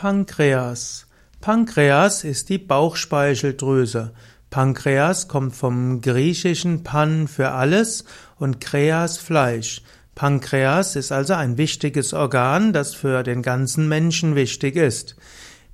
Pankreas. Pankreas ist die Bauchspeicheldrüse. Pankreas kommt vom griechischen Pan für alles und Kreas Fleisch. Pankreas ist also ein wichtiges Organ, das für den ganzen Menschen wichtig ist.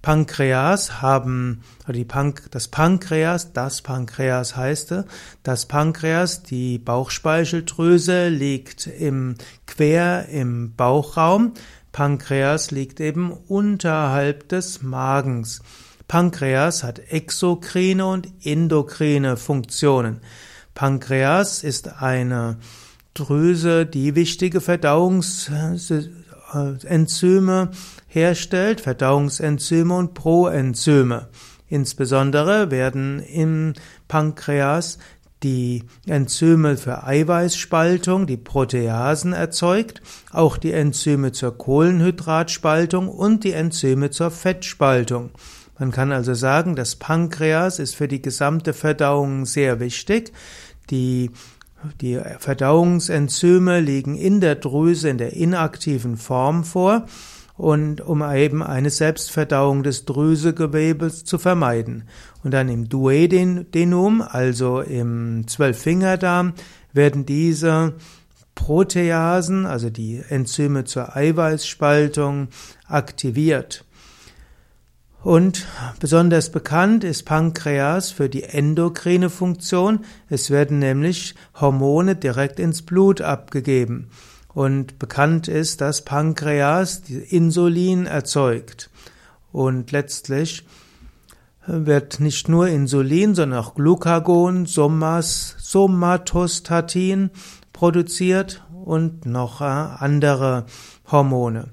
Pankreas haben, Pank, das Pankreas, das Pankreas heißt, das Pankreas, die Bauchspeicheldrüse liegt im, quer im Bauchraum Pankreas liegt eben unterhalb des Magens. Pankreas hat exokrine und endokrine Funktionen. Pankreas ist eine Drüse, die wichtige Verdauungsenzyme herstellt, Verdauungsenzyme und Proenzyme. Insbesondere werden im Pankreas die Enzyme für Eiweißspaltung, die Proteasen erzeugt, auch die Enzyme zur Kohlenhydratspaltung und die Enzyme zur Fettspaltung. Man kann also sagen, das Pankreas ist für die gesamte Verdauung sehr wichtig. Die, die Verdauungsenzyme liegen in der Drüse in der inaktiven Form vor und um eben eine Selbstverdauung des Drüsegewebes zu vermeiden. Und dann im Duodenum, also im Zwölffingerdarm, werden diese Proteasen, also die Enzyme zur Eiweißspaltung, aktiviert. Und besonders bekannt ist Pankreas für die endokrine Funktion. Es werden nämlich Hormone direkt ins Blut abgegeben. Und bekannt ist, dass Pankreas Insulin erzeugt. Und letztlich wird nicht nur Insulin, sondern auch Glucagon, Somas, Somatostatin produziert und noch andere Hormone.